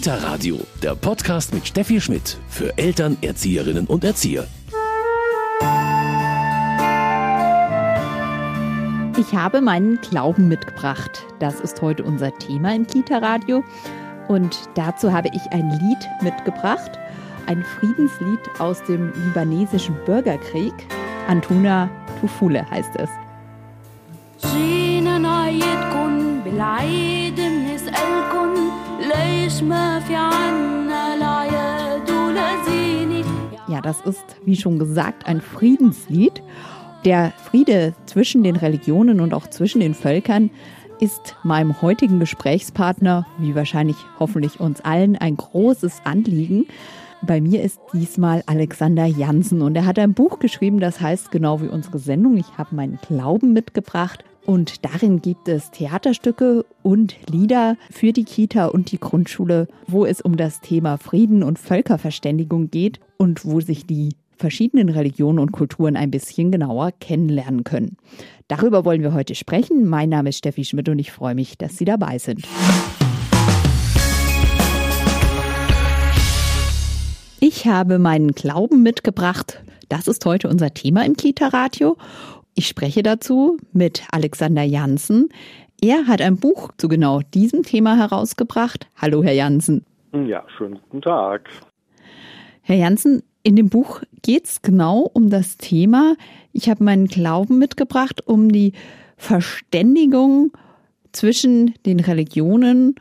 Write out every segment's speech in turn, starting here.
Kita Radio, der Podcast mit Steffi Schmidt für Eltern, Erzieherinnen und Erzieher. Ich habe meinen Glauben mitgebracht. Das ist heute unser Thema im Kita Radio. Und dazu habe ich ein Lied mitgebracht, ein Friedenslied aus dem libanesischen Bürgerkrieg. Antuna Tufule heißt es. Ja, das ist, wie schon gesagt, ein Friedenslied. Der Friede zwischen den Religionen und auch zwischen den Völkern ist meinem heutigen Gesprächspartner, wie wahrscheinlich hoffentlich uns allen, ein großes Anliegen. Bei mir ist diesmal Alexander Jansen und er hat ein Buch geschrieben, das heißt genau wie unsere Sendung, ich habe meinen Glauben mitgebracht. Und darin gibt es Theaterstücke und Lieder für die Kita und die Grundschule, wo es um das Thema Frieden und Völkerverständigung geht und wo sich die verschiedenen Religionen und Kulturen ein bisschen genauer kennenlernen können. Darüber wollen wir heute sprechen. Mein Name ist Steffi Schmidt und ich freue mich, dass Sie dabei sind. Ich habe meinen Glauben mitgebracht. Das ist heute unser Thema im Kita-Radio. Ich spreche dazu mit Alexander Janssen. Er hat ein Buch zu genau diesem Thema herausgebracht. Hallo, Herr Janssen. Ja, schönen guten Tag. Herr Janssen, in dem Buch geht es genau um das Thema. Ich habe meinen Glauben mitgebracht, um die Verständigung zwischen den Religionen.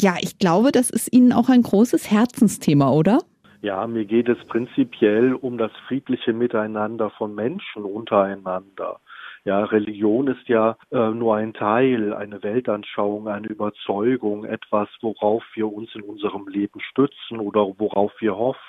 Ja, ich glaube, das ist Ihnen auch ein großes Herzensthema, oder? Ja, mir geht es prinzipiell um das friedliche Miteinander von Menschen untereinander. Ja, Religion ist ja äh, nur ein Teil, eine Weltanschauung, eine Überzeugung, etwas, worauf wir uns in unserem Leben stützen oder worauf wir hoffen.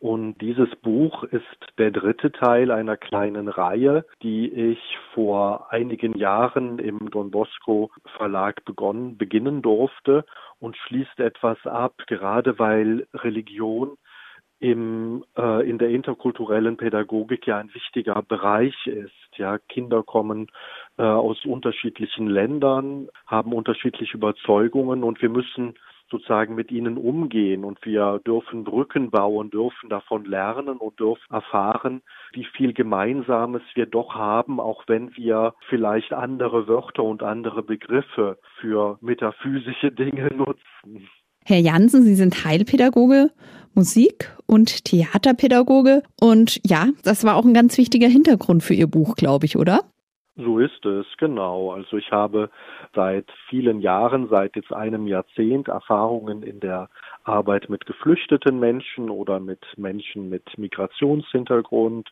Und dieses Buch ist der dritte Teil einer kleinen Reihe, die ich vor einigen Jahren im Don Bosco Verlag begonnen, beginnen durfte und schließt etwas ab, gerade weil Religion im, äh, in der interkulturellen Pädagogik ja ein wichtiger Bereich ist. Ja, Kinder kommen äh, aus unterschiedlichen Ländern, haben unterschiedliche Überzeugungen und wir müssen sozusagen mit ihnen umgehen und wir dürfen Brücken bauen, dürfen davon lernen und dürfen erfahren, wie viel Gemeinsames wir doch haben, auch wenn wir vielleicht andere Wörter und andere Begriffe für metaphysische Dinge nutzen. Herr Jansen, Sie sind Heilpädagoge, Musik- und Theaterpädagoge. Und ja, das war auch ein ganz wichtiger Hintergrund für Ihr Buch, glaube ich, oder? So ist es, genau. Also ich habe seit vielen Jahren, seit jetzt einem Jahrzehnt Erfahrungen in der Arbeit mit geflüchteten Menschen oder mit Menschen mit Migrationshintergrund,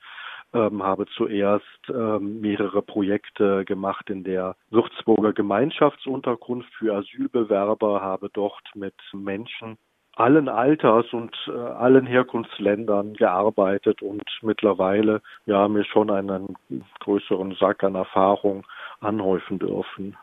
ähm, habe zuerst ähm, mehrere Projekte gemacht in der Würzburger Gemeinschaftsunterkunft für Asylbewerber, habe dort mit Menschen allen Alters und äh, allen Herkunftsländern gearbeitet und mittlerweile ja mir schon einen größeren Sack an Erfahrung anhäufen dürfen.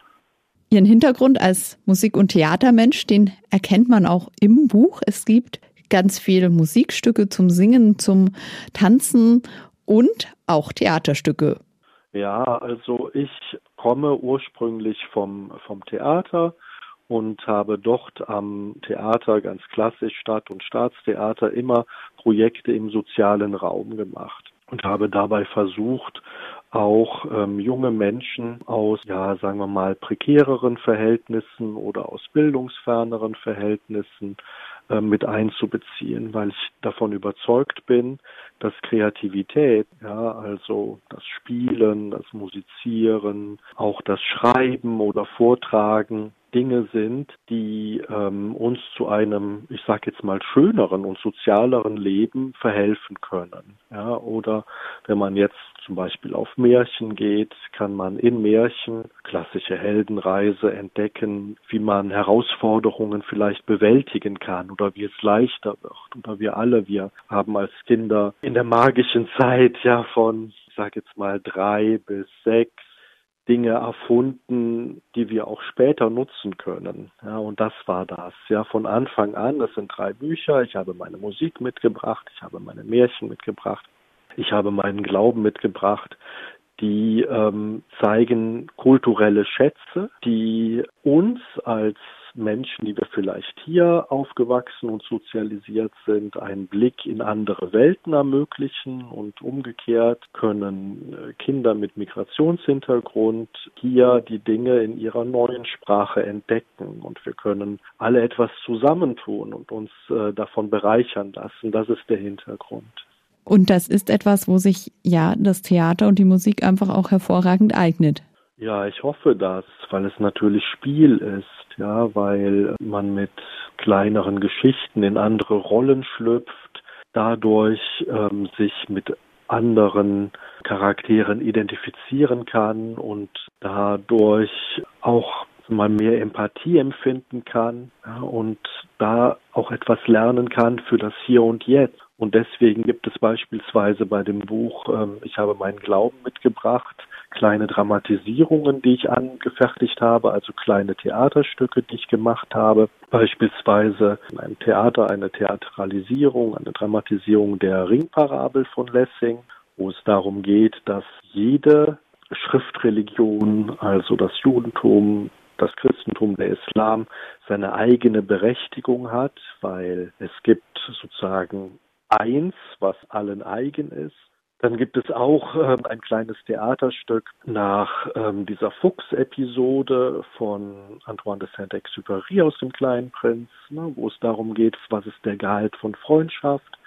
Ihren Hintergrund als Musik- und Theatermensch, den erkennt man auch im Buch. Es gibt ganz viele Musikstücke zum Singen, zum Tanzen und auch Theaterstücke. Ja, also ich komme ursprünglich vom, vom Theater und habe dort am Theater ganz klassisch Stadt- und Staatstheater immer Projekte im sozialen Raum gemacht und habe dabei versucht, auch ähm, junge Menschen aus, ja, sagen wir mal, prekäreren Verhältnissen oder aus bildungsferneren Verhältnissen äh, mit einzubeziehen, weil ich davon überzeugt bin, dass Kreativität, ja, also das Spielen, das Musizieren, auch das Schreiben oder Vortragen Dinge sind, die ähm, uns zu einem, ich sage jetzt mal, schöneren und sozialeren Leben verhelfen können. Ja, oder wenn man jetzt zum Beispiel auf Märchen geht, kann man in Märchen klassische Heldenreise entdecken, wie man Herausforderungen vielleicht bewältigen kann oder wie es leichter wird. Oder wir alle, wir haben als Kinder in der magischen Zeit ja von, ich sage jetzt mal, drei bis sechs Dinge erfunden, die wir auch später nutzen können. Ja, und das war das. Ja, von Anfang an, das sind drei Bücher. Ich habe meine Musik mitgebracht, ich habe meine Märchen mitgebracht, ich habe meinen Glauben mitgebracht, die ähm, zeigen kulturelle Schätze, die uns als Menschen, die wir vielleicht hier aufgewachsen und sozialisiert sind, einen Blick in andere Welten ermöglichen und umgekehrt können äh, Kinder mit Migrationshintergrund hier die Dinge in ihrer neuen Sprache entdecken und wir können alle etwas zusammentun und uns äh, davon bereichern lassen. Das ist der Hintergrund. Und das ist etwas, wo sich ja das Theater und die Musik einfach auch hervorragend eignet. Ja, ich hoffe das, weil es natürlich Spiel ist, ja, weil man mit kleineren Geschichten in andere Rollen schlüpft, dadurch ähm, sich mit anderen Charakteren identifizieren kann und dadurch auch mal mehr Empathie empfinden kann ja, und da auch etwas lernen kann für das Hier und Jetzt. Und deswegen gibt es beispielsweise bei dem Buch ähm, Ich habe meinen Glauben mitgebracht, kleine Dramatisierungen, die ich angefertigt habe, also kleine Theaterstücke, die ich gemacht habe. Beispielsweise in einem Theater eine Theatralisierung, eine Dramatisierung der Ringparabel von Lessing, wo es darum geht, dass jede Schriftreligion, also das Judentum, das Christentum, der Islam seine eigene Berechtigung hat, weil es gibt sozusagen eins, was allen eigen ist. Dann gibt es auch äh, ein kleines Theaterstück nach ähm, dieser Fuchs-Episode von Antoine de Saint-Exupéry aus dem Kleinen Prinz, ne, wo es darum geht, was ist der Gehalt von Freundschaft.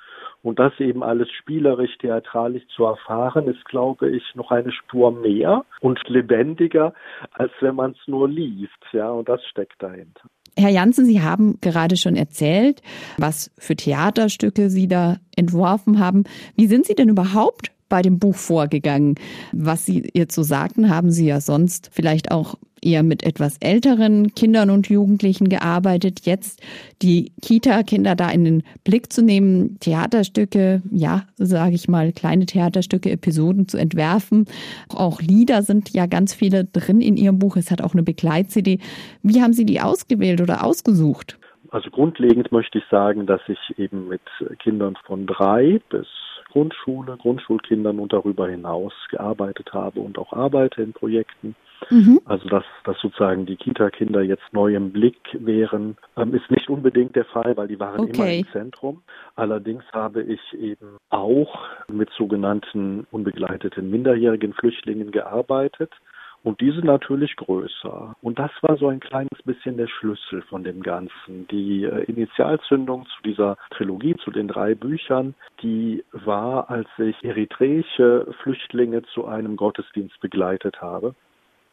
Und das eben alles spielerisch, theatralisch zu erfahren, ist, glaube ich, noch eine Spur mehr und lebendiger, als wenn man es nur liest. Ja, und das steckt dahinter. Herr Janssen, Sie haben gerade schon erzählt, was für Theaterstücke Sie da entworfen haben. Wie sind Sie denn überhaupt bei dem Buch vorgegangen? Was Sie jetzt so sagten, haben Sie ja sonst vielleicht auch eher mit etwas älteren Kindern und Jugendlichen gearbeitet. Jetzt die Kita-Kinder da in den Blick zu nehmen, Theaterstücke, ja, sage ich mal, kleine Theaterstücke, Episoden zu entwerfen. Auch Lieder sind ja ganz viele drin in Ihrem Buch. Es hat auch eine Begleit-CD. Wie haben Sie die ausgewählt oder ausgesucht? Also grundlegend möchte ich sagen, dass ich eben mit Kindern von drei bis Grundschule, Grundschulkindern und darüber hinaus gearbeitet habe und auch arbeite in Projekten. Mhm. Also dass, dass sozusagen die Kita-Kinder jetzt neu im Blick wären, ähm, ist nicht unbedingt der Fall, weil die waren okay. immer im Zentrum. Allerdings habe ich eben auch mit sogenannten unbegleiteten minderjährigen Flüchtlingen gearbeitet. Und die sind natürlich größer. Und das war so ein kleines bisschen der Schlüssel von dem Ganzen. Die äh, Initialzündung zu dieser Trilogie, zu den drei Büchern, die war, als ich eritreische Flüchtlinge zu einem Gottesdienst begleitet habe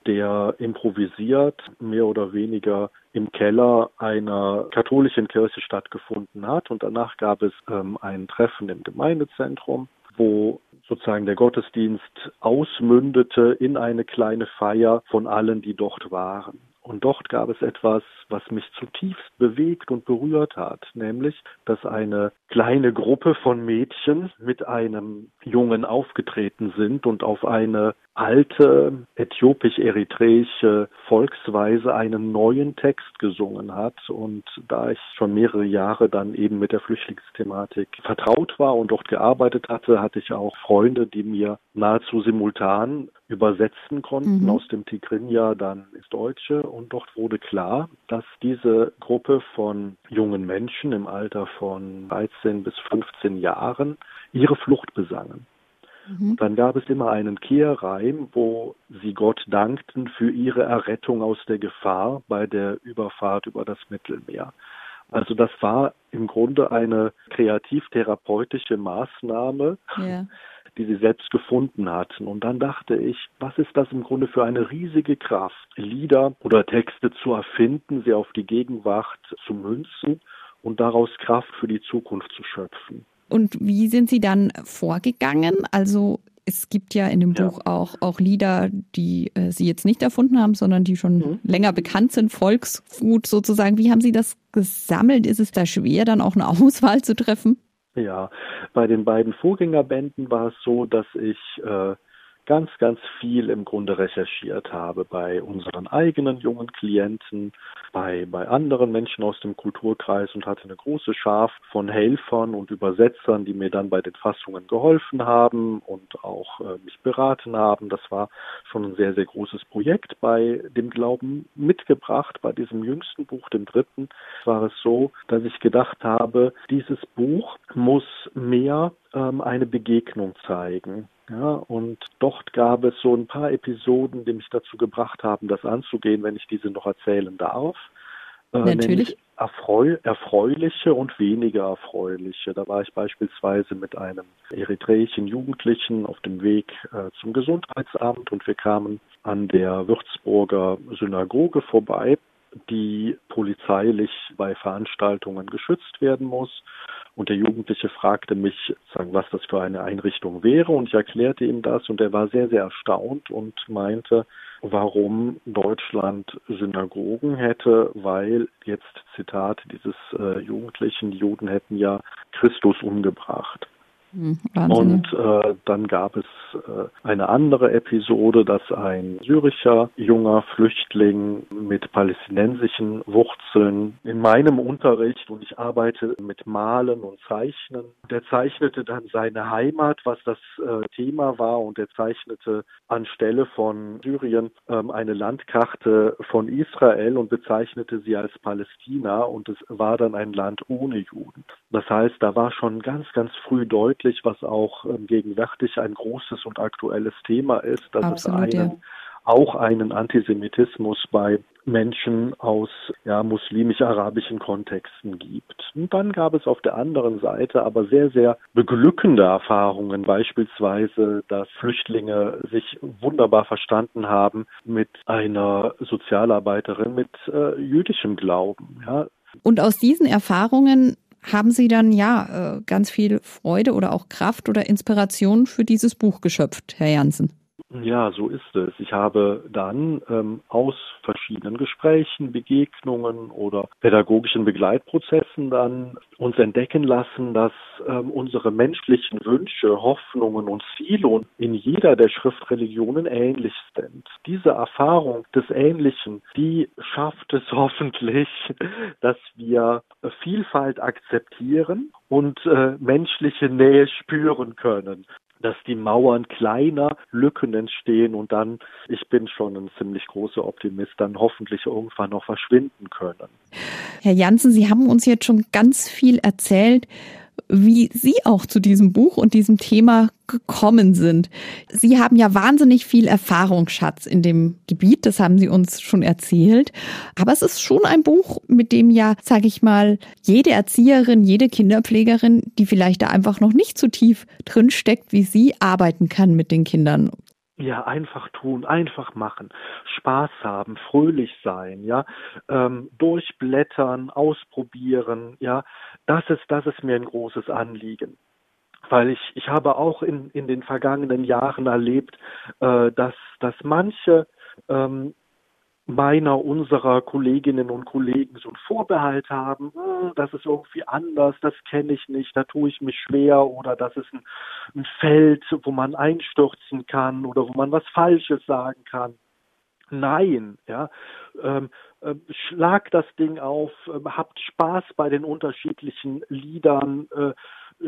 der improvisiert mehr oder weniger im Keller einer katholischen Kirche stattgefunden hat. Und danach gab es ähm, ein Treffen im Gemeindezentrum, wo sozusagen der Gottesdienst ausmündete in eine kleine Feier von allen, die dort waren. Und dort gab es etwas, was mich zutiefst bewegt und berührt hat, nämlich, dass eine kleine Gruppe von Mädchen mit einem Jungen aufgetreten sind und auf eine alte äthiopisch-eritreische Volksweise einen neuen Text gesungen hat. Und da ich schon mehrere Jahre dann eben mit der Flüchtlingsthematik vertraut war und dort gearbeitet hatte, hatte ich auch Freunde, die mir nahezu simultan übersetzen konnten mhm. aus dem Tigrinya dann ins Deutsche. Und dort wurde klar, dass diese Gruppe von jungen Menschen im Alter von 13 bis 15 Jahren ihre Flucht besangen. Mhm. Dann gab es immer einen Kehrreim, wo sie Gott dankten für ihre Errettung aus der Gefahr bei der Überfahrt über das Mittelmeer. Also das war im Grunde eine kreativ-therapeutische Maßnahme, ja. die sie selbst gefunden hatten. Und dann dachte ich, was ist das im Grunde für eine riesige Kraft, Lieder oder Texte zu erfinden, sie auf die Gegenwart zu münzen und daraus Kraft für die Zukunft zu schöpfen. Und wie sind Sie dann vorgegangen? Also es gibt ja in dem ja. Buch auch, auch Lieder, die äh, Sie jetzt nicht erfunden haben, sondern die schon mhm. länger bekannt sind, Volksgut sozusagen. Wie haben Sie das gesammelt? Ist es da schwer, dann auch eine Auswahl zu treffen? Ja, bei den beiden Vorgängerbänden war es so, dass ich äh, ganz, ganz viel im Grunde recherchiert habe bei unseren eigenen jungen Klienten, bei, bei anderen Menschen aus dem Kulturkreis und hatte eine große Schar von Helfern und Übersetzern, die mir dann bei den Fassungen geholfen haben und auch äh, mich beraten haben. Das war schon ein sehr, sehr großes Projekt. Bei dem Glauben mitgebracht, bei diesem jüngsten Buch, dem dritten, war es so, dass ich gedacht habe, dieses Buch muss mehr ähm, eine Begegnung zeigen. Ja, und dort gab es so ein paar Episoden, die mich dazu gebracht haben, das anzugehen, wenn ich diese noch erzählen darf. Äh, Natürlich. Erfreu erfreuliche und weniger erfreuliche. Da war ich beispielsweise mit einem eritreischen Jugendlichen auf dem Weg äh, zum Gesundheitsamt und wir kamen an der Würzburger Synagoge vorbei, die polizeilich bei Veranstaltungen geschützt werden muss. Und der Jugendliche fragte mich, sagen, was das für eine Einrichtung wäre. Und ich erklärte ihm das und er war sehr, sehr erstaunt und meinte, warum Deutschland Synagogen hätte, weil jetzt, Zitat dieses äh, Jugendlichen, die Juden hätten ja Christus umgebracht. Hm, und äh, dann gab es äh, eine andere Episode, dass ein syrischer junger Flüchtling mit palästinensischen Wurzeln in meinem Unterricht und ich arbeite mit Malen und Zeichnen. Der zeichnete dann seine Heimat, was das äh, Thema war, und er zeichnete anstelle von Syrien ähm, eine Landkarte von Israel und bezeichnete sie als Palästina und es war dann ein Land ohne Juden. Das heißt, da war schon ganz, ganz früh deutlich, was auch ähm, gegenwärtig ein großes und aktuelles Thema ist, dass Absolut, es einen, ja. auch einen Antisemitismus bei Menschen aus ja, muslimisch-arabischen Kontexten gibt. Und dann gab es auf der anderen Seite aber sehr, sehr beglückende Erfahrungen, beispielsweise, dass Flüchtlinge sich wunderbar verstanden haben mit einer Sozialarbeiterin mit äh, jüdischem Glauben. Ja. Und aus diesen Erfahrungen haben Sie dann ja äh, ganz viel Freude oder auch Kraft oder Inspiration für dieses Buch geschöpft, Herr Jansen? Ja, so ist es. Ich habe dann ähm, aus verschiedenen Gesprächen, Begegnungen oder pädagogischen Begleitprozessen dann uns entdecken lassen, dass ähm, unsere menschlichen Wünsche, Hoffnungen und Ziele in jeder der Schriftreligionen ähnlich sind. Diese Erfahrung des Ähnlichen, die schafft es hoffentlich, dass wir Vielfalt akzeptieren und äh, menschliche Nähe spüren können dass die Mauern kleiner, Lücken entstehen und dann, ich bin schon ein ziemlich großer Optimist, dann hoffentlich irgendwann noch verschwinden können. Herr Janssen, Sie haben uns jetzt schon ganz viel erzählt wie Sie auch zu diesem Buch und diesem Thema gekommen sind. Sie haben ja wahnsinnig viel Erfahrungsschatz in dem Gebiet, das haben Sie uns schon erzählt. Aber es ist schon ein Buch, mit dem ja, sage ich mal, jede Erzieherin, jede Kinderpflegerin, die vielleicht da einfach noch nicht so tief drin steckt wie Sie, arbeiten kann mit den Kindern. Ja, einfach tun, einfach machen, Spaß haben, fröhlich sein, ja, ähm, durchblättern, ausprobieren, ja, das ist, das ist mir ein großes Anliegen. Weil ich, ich habe auch in, in den vergangenen Jahren erlebt, äh, dass, dass manche ähm, meiner, unserer Kolleginnen und Kollegen so ein Vorbehalt haben, hm, das ist irgendwie anders, das kenne ich nicht, da tue ich mich schwer oder das ist ein, ein Feld, wo man einstürzen kann oder wo man was Falsches sagen kann. Nein, ja, ähm, äh, schlag das Ding auf, äh, habt Spaß bei den unterschiedlichen Liedern, äh,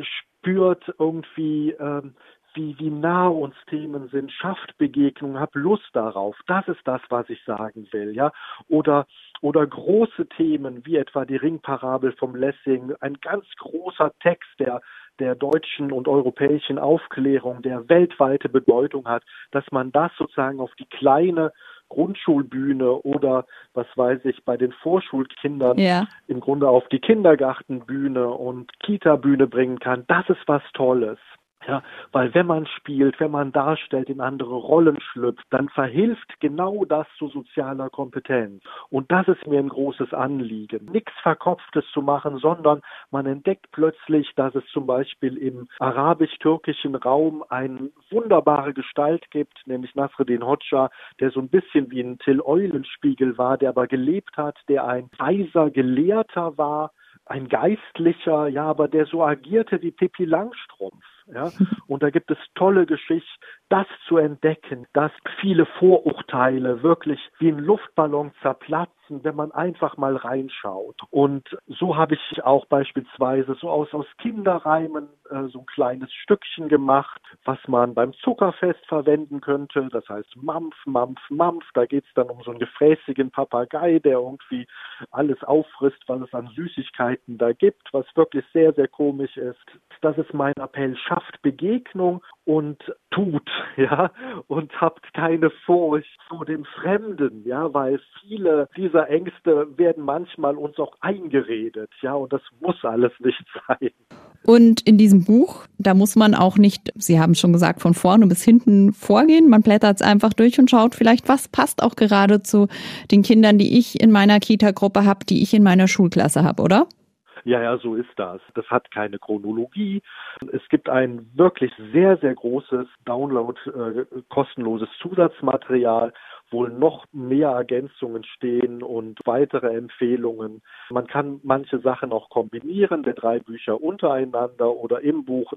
spürt irgendwie, ähm, wie, wie nah uns Themen sind, schafft Begegnungen, habt Lust darauf. Das ist das, was ich sagen will, ja. Oder, oder große Themen, wie etwa die Ringparabel vom Lessing, ein ganz großer Text, der der deutschen und europäischen Aufklärung, der weltweite Bedeutung hat, dass man das sozusagen auf die kleine Grundschulbühne oder was weiß ich bei den Vorschulkindern ja. im Grunde auf die Kindergartenbühne und Kita-Bühne bringen kann, das ist was Tolles. Ja, weil wenn man spielt, wenn man darstellt, in andere Rollen schlüpft, dann verhilft genau das zu sozialer Kompetenz. Und das ist mir ein großes Anliegen. Nichts Verkopftes zu machen, sondern man entdeckt plötzlich, dass es zum Beispiel im arabisch-türkischen Raum eine wunderbare Gestalt gibt, nämlich Nasreddin Hoxha, der so ein bisschen wie ein Till Eulenspiegel war, der aber gelebt hat, der ein weiser Gelehrter war, ein Geistlicher, ja, aber der so agierte wie Pippi Langstrumpf. Ja? Und da gibt es tolle Geschichten, das zu entdecken, dass viele Vorurteile wirklich wie ein Luftballon zerplatzen, wenn man einfach mal reinschaut. Und so habe ich auch beispielsweise so aus, aus Kinderreimen äh, so ein kleines Stückchen gemacht, was man beim Zuckerfest verwenden könnte. Das heißt Mampf, Mampf, Mampf. Da geht es dann um so einen gefräßigen Papagei, der irgendwie alles auffrisst, was es an Süßigkeiten da gibt, was wirklich sehr, sehr komisch ist. Das ist mein Appell. Schafft Begegnung und tut, ja, und habt keine Furcht vor dem Fremden, ja, weil viele dieser Ängste werden manchmal uns auch eingeredet, ja, und das muss alles nicht sein. Und in diesem Buch, da muss man auch nicht, Sie haben schon gesagt, von vorne bis hinten vorgehen. Man blättert es einfach durch und schaut vielleicht, was passt auch gerade zu den Kindern, die ich in meiner Kita-Gruppe habe, die ich in meiner Schulklasse habe, oder? Ja, ja, so ist das. Das hat keine Chronologie. Es gibt ein wirklich sehr, sehr großes Download, äh, kostenloses Zusatzmaterial, wo noch mehr Ergänzungen stehen und weitere Empfehlungen. Man kann manche Sachen auch kombinieren, der drei Bücher untereinander oder im Buch.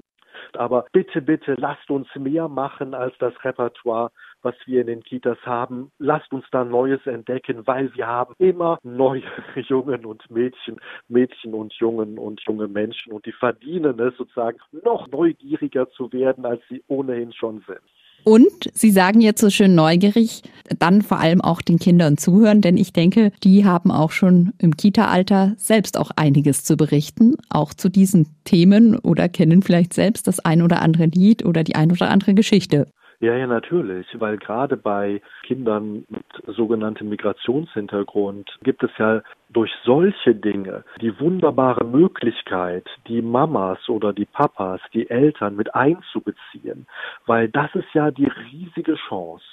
Aber bitte, bitte, lasst uns mehr machen als das Repertoire was wir in den Kitas haben. Lasst uns da Neues entdecken, weil wir haben immer neue Jungen und Mädchen, Mädchen und Jungen und junge Menschen und die verdienen es sozusagen noch neugieriger zu werden, als sie ohnehin schon sind. Und Sie sagen jetzt so schön neugierig, dann vor allem auch den Kindern zuhören, denn ich denke, die haben auch schon im Kita-Alter selbst auch einiges zu berichten, auch zu diesen Themen oder kennen vielleicht selbst das ein oder andere Lied oder die ein oder andere Geschichte. Ja, ja, natürlich, weil gerade bei Kindern mit sogenanntem Migrationshintergrund gibt es ja durch solche Dinge die wunderbare Möglichkeit, die Mamas oder die Papas, die Eltern mit einzubeziehen, weil das ist ja die riesige Chance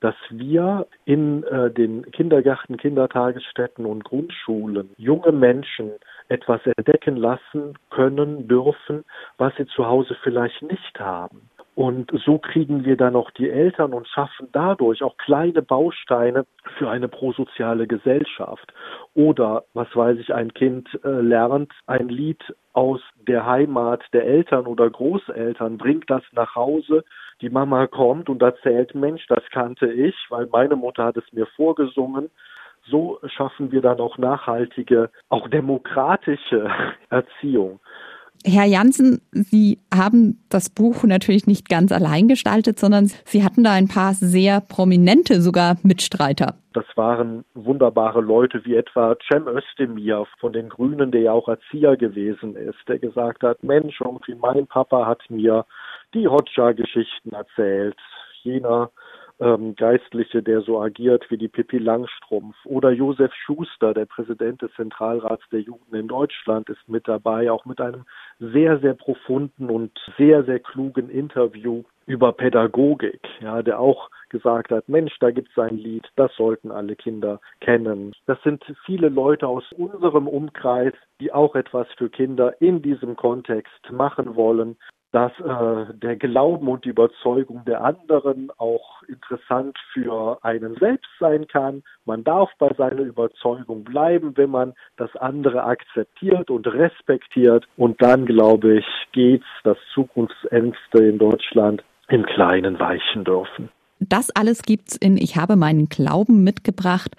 dass wir in äh, den Kindergärten, Kindertagesstätten und Grundschulen junge Menschen etwas entdecken lassen können, dürfen, was sie zu Hause vielleicht nicht haben. Und so kriegen wir dann auch die Eltern und schaffen dadurch auch kleine Bausteine für eine prosoziale Gesellschaft. Oder, was weiß ich, ein Kind äh, lernt ein Lied aus der Heimat der Eltern oder Großeltern, bringt das nach Hause, die Mama kommt und erzählt, Mensch, das kannte ich, weil meine Mutter hat es mir vorgesungen. So schaffen wir dann auch nachhaltige, auch demokratische Erziehung. Herr Jansen, Sie haben das Buch natürlich nicht ganz allein gestaltet, sondern Sie hatten da ein paar sehr prominente sogar Mitstreiter. Das waren wunderbare Leute wie etwa Cem Özdemir von den Grünen, der ja auch Erzieher gewesen ist, der gesagt hat, Mensch, irgendwie mein Papa hat mir die Hodja-Geschichten erzählt. Jener ähm, Geistliche, der so agiert wie die Pippi Langstrumpf. Oder Josef Schuster, der Präsident des Zentralrats der Juden in Deutschland, ist mit dabei, auch mit einem sehr, sehr profunden und sehr, sehr klugen Interview über Pädagogik, ja, der auch gesagt hat, Mensch, da gibt's ein Lied, das sollten alle Kinder kennen. Das sind viele Leute aus unserem Umkreis, die auch etwas für Kinder in diesem Kontext machen wollen dass äh, der Glauben und die Überzeugung der anderen auch interessant für einen selbst sein kann. Man darf bei seiner Überzeugung bleiben, wenn man das andere akzeptiert und respektiert. Und dann, glaube ich, geht's, dass Zukunftsängste in Deutschland im Kleinen weichen dürfen. Das alles gibt's in Ich habe meinen Glauben mitgebracht.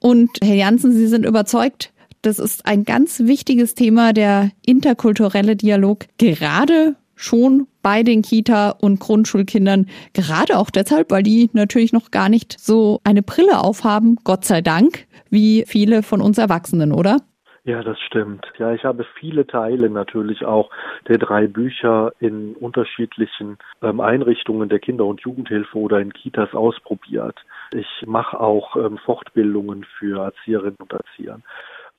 Und Herr Janssen, Sie sind überzeugt, das ist ein ganz wichtiges Thema, der interkulturelle Dialog, gerade schon bei den Kita- und Grundschulkindern, gerade auch deshalb, weil die natürlich noch gar nicht so eine Brille aufhaben, Gott sei Dank, wie viele von uns Erwachsenen, oder? Ja, das stimmt. Ja, ich habe viele Teile natürlich auch der drei Bücher in unterschiedlichen ähm, Einrichtungen der Kinder- und Jugendhilfe oder in Kitas ausprobiert. Ich mache auch ähm, Fortbildungen für Erzieherinnen und Erzieher.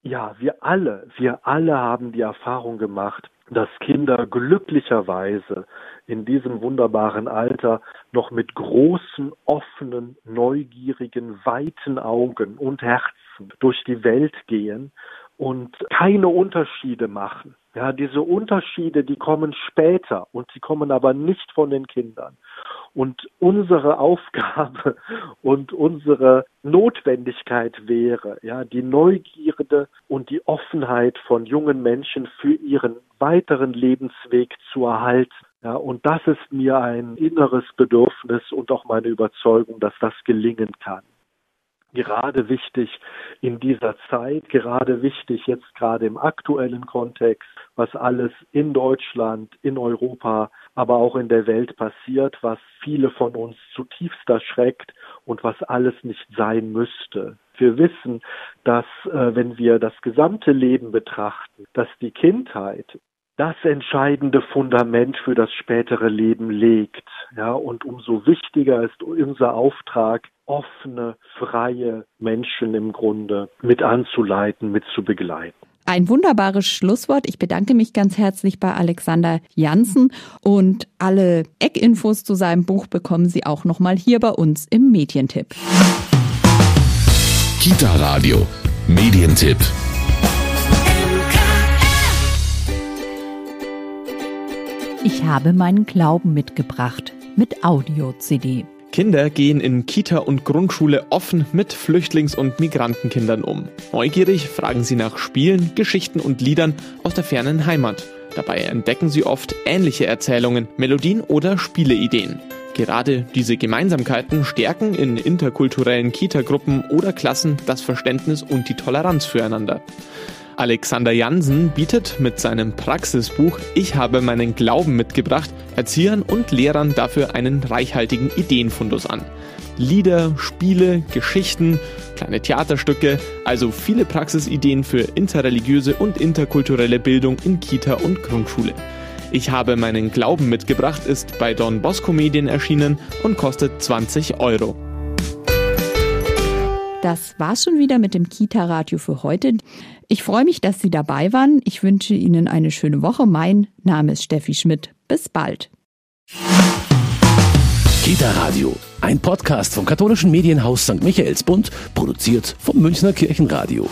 Ja, wir alle, wir alle haben die Erfahrung gemacht, dass Kinder glücklicherweise in diesem wunderbaren Alter noch mit großen, offenen, neugierigen, weiten Augen und Herzen durch die Welt gehen und keine Unterschiede machen. Ja, diese Unterschiede, die kommen später und sie kommen aber nicht von den Kindern. Und unsere Aufgabe und unsere Notwendigkeit wäre, ja, die Neugierde und die Offenheit von jungen Menschen für ihren weiteren Lebensweg zu erhalten. Ja, und das ist mir ein inneres Bedürfnis und auch meine Überzeugung, dass das gelingen kann gerade wichtig in dieser Zeit, gerade wichtig jetzt gerade im aktuellen Kontext, was alles in Deutschland, in Europa, aber auch in der Welt passiert, was viele von uns zutiefst erschreckt und was alles nicht sein müsste. Wir wissen, dass äh, wenn wir das gesamte Leben betrachten, dass die Kindheit das entscheidende Fundament für das spätere Leben legt. Ja, und umso wichtiger ist unser Auftrag, offene, freie Menschen im Grunde mit anzuleiten, mit zu begleiten. Ein wunderbares Schlusswort. Ich bedanke mich ganz herzlich bei Alexander Janssen und alle Eckinfos zu seinem Buch bekommen Sie auch nochmal hier bei uns im Medientipp. Kita Radio, Medientipp. Ich habe meinen Glauben mitgebracht mit Audio-CD. Kinder gehen in Kita und Grundschule offen mit Flüchtlings- und Migrantenkindern um. Neugierig fragen sie nach Spielen, Geschichten und Liedern aus der fernen Heimat. Dabei entdecken sie oft ähnliche Erzählungen, Melodien oder Spieleideen. Gerade diese Gemeinsamkeiten stärken in interkulturellen Kita-Gruppen oder Klassen das Verständnis und die Toleranz füreinander. Alexander Jansen bietet mit seinem Praxisbuch Ich habe meinen Glauben mitgebracht Erziehern und Lehrern dafür einen reichhaltigen Ideenfundus an. Lieder, Spiele, Geschichten, kleine Theaterstücke, also viele Praxisideen für interreligiöse und interkulturelle Bildung in Kita und Grundschule. Ich habe meinen Glauben mitgebracht ist bei Don Bosco Medien erschienen und kostet 20 Euro. Das war's schon wieder mit dem Kita-Radio für heute. Ich freue mich, dass Sie dabei waren. Ich wünsche Ihnen eine schöne Woche. Mein Name ist Steffi Schmidt. Bis bald. Kita Radio, ein Podcast vom katholischen Medienhaus St. Michaelsbund, produziert vom Münchner Kirchenradio.